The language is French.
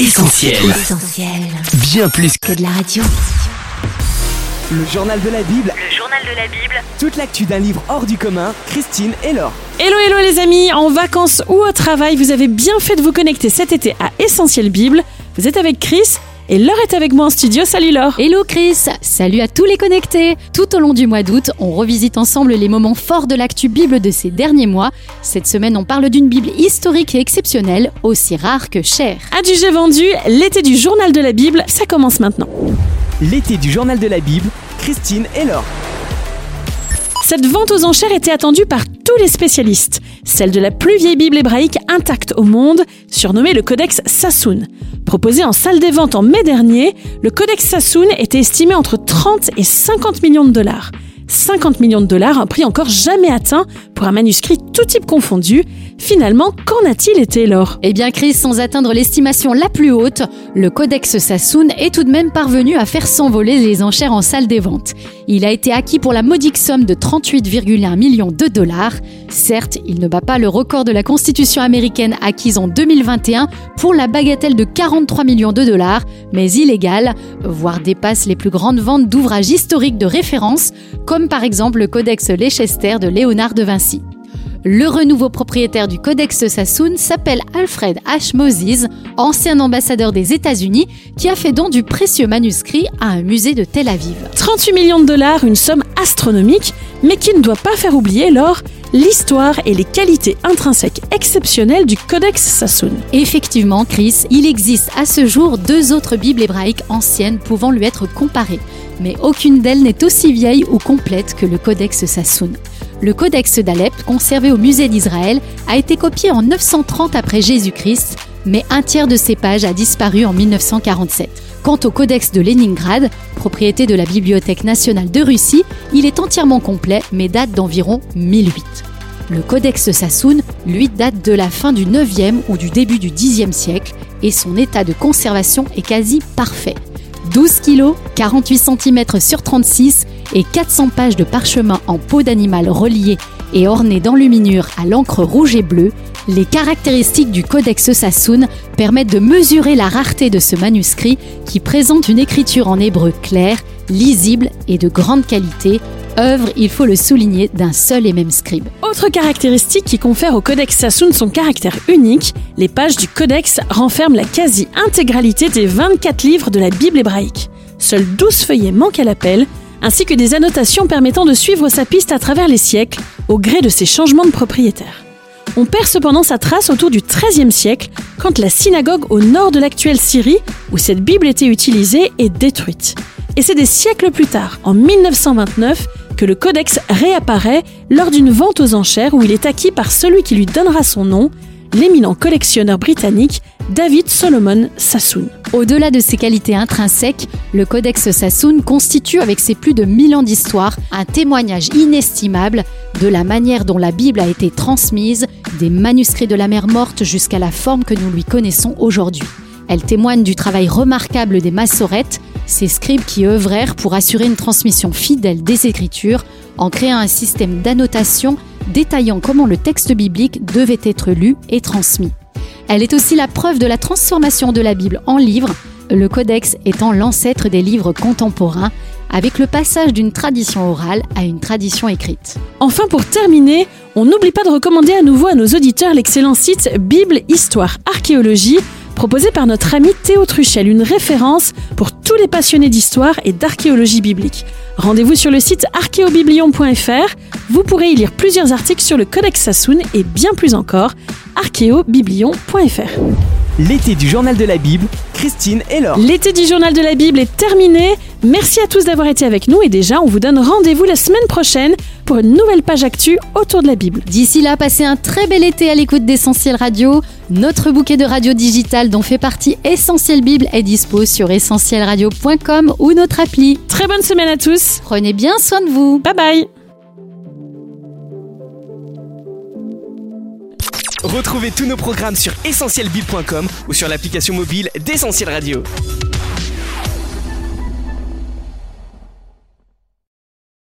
Essentiel. Essentiel. Bien plus Que de la radio. Le journal de la Bible, Le journal de la Bible, toute l'actu d'un livre hors du commun, Christine et Laure. Hello hello les amis, en vacances ou au travail, vous avez bien fait de vous connecter cet été à Essentiel Bible. Vous êtes avec Chris et Laure est avec moi en studio. Salut Laure. Hello Chris, salut à tous les connectés. Tout au long du mois d'août, on revisite ensemble les moments forts de l'actu Bible de ces derniers mois. Cette semaine, on parle d'une Bible historique et exceptionnelle, aussi rare que chère. Adjugé vendu, l'été du journal de la Bible, ça commence maintenant. L'été du journal de la Bible, Christine et Laure. Cette vente aux enchères était attendue par tous les spécialistes, celle de la plus vieille Bible hébraïque intacte au monde, surnommée le Codex Sassoon. Proposé en salle des ventes en mai dernier, le Codex Sassoon était estimé entre 30 et 50 millions de dollars. 50 millions de dollars, un prix encore jamais atteint pour un manuscrit tout type confondu. Finalement, qu'en a-t-il été, Laure? Eh bien Chris, sans atteindre l'estimation la plus haute, le Codex Sassoon est tout de même parvenu à faire s'envoler les enchères en salle des ventes. Il a été acquis pour la modique somme de 38,1 millions de dollars. Certes, il ne bat pas le record de la Constitution américaine acquise en 2021 pour la bagatelle de 43 millions de dollars, mais illégal, voire dépasse les plus grandes ventes d'ouvrages historiques de référence, comme par exemple le Codex Leicester de Léonard de Vinci. Le renouveau propriétaire du Codex Sassoon s'appelle Alfred H. Moses, ancien ambassadeur des États-Unis, qui a fait don du précieux manuscrit à un musée de Tel Aviv. 38 millions de dollars, une somme astronomique, mais qui ne doit pas faire oublier, Laure, l'histoire et les qualités intrinsèques exceptionnelles du Codex Sassoon. Effectivement, Chris, il existe à ce jour deux autres Bibles hébraïques anciennes pouvant lui être comparées, mais aucune d'elles n'est aussi vieille ou complète que le Codex Sassoon. Le Codex d'Alep, conservé au musée d'Israël, a été copié en 930 après Jésus-Christ, mais un tiers de ses pages a disparu en 1947. Quant au Codex de Leningrad, propriété de la Bibliothèque nationale de Russie, il est entièrement complet mais date d'environ 1008. Le Codex Sassoon, lui, date de la fin du 9e ou du début du 10e siècle et son état de conservation est quasi parfait. 12 kg, 48 cm sur 36 et 400 pages de parchemin en peau d'animal relié et orné d'enluminure à l'encre rouge et bleue, les caractéristiques du Codex Sassoon permettent de mesurer la rareté de ce manuscrit qui présente une écriture en hébreu claire, lisible et de grande qualité, œuvre, il faut le souligner, d'un seul et même scribe. Autre caractéristique qui confère au Codex Sassoon son caractère unique, les pages du Codex renferment la quasi-intégralité des 24 livres de la Bible hébraïque. Seuls 12 feuillets manquent à l'appel, ainsi que des annotations permettant de suivre sa piste à travers les siècles, au gré de ses changements de propriétaire. On perd cependant sa trace autour du XIIIe siècle, quand la synagogue au nord de l'actuelle Syrie, où cette Bible était utilisée, est détruite. Et c'est des siècles plus tard, en 1929, que le codex réapparaît lors d'une vente aux enchères où il est acquis par celui qui lui donnera son nom, l'éminent collectionneur britannique David Solomon Sassoon. Au-delà de ses qualités intrinsèques, le Codex Sassoon constitue avec ses plus de 1000 ans d'histoire un témoignage inestimable de la manière dont la Bible a été transmise, des manuscrits de la mer morte jusqu'à la forme que nous lui connaissons aujourd'hui. Elle témoigne du travail remarquable des massorettes, ces scribes qui œuvrèrent pour assurer une transmission fidèle des Écritures en créant un système d'annotation détaillant comment le texte biblique devait être lu et transmis. Elle est aussi la preuve de la transformation de la Bible en livre, le codex étant l'ancêtre des livres contemporains, avec le passage d'une tradition orale à une tradition écrite. Enfin, pour terminer, on n'oublie pas de recommander à nouveau à nos auditeurs l'excellent site Bible, Histoire, Archéologie, proposé par notre ami Théo Truchel, une référence pour tous les passionnés d'histoire et d'archéologie biblique. Rendez-vous sur le site archéobiblion.fr, vous pourrez y lire plusieurs articles sur le Codex Sassoon et bien plus encore, archéobiblion.fr. L'été du journal de la Bible, Christine et Laure. L'été du journal de la Bible est terminé. Merci à tous d'avoir été avec nous et déjà on vous donne rendez-vous la semaine prochaine pour une nouvelle page actu autour de la Bible. D'ici là, passez un très bel été à l'écoute d'Essentiel Radio. Notre bouquet de radio digitale dont fait partie Essentiel Bible est dispo sur essentielradio.com ou notre appli. Très bonne semaine à tous. Prenez bien soin de vous. Bye bye. Retrouvez tous nos programmes sur essentielbible.com ou sur l'application mobile d'Essentiel Radio.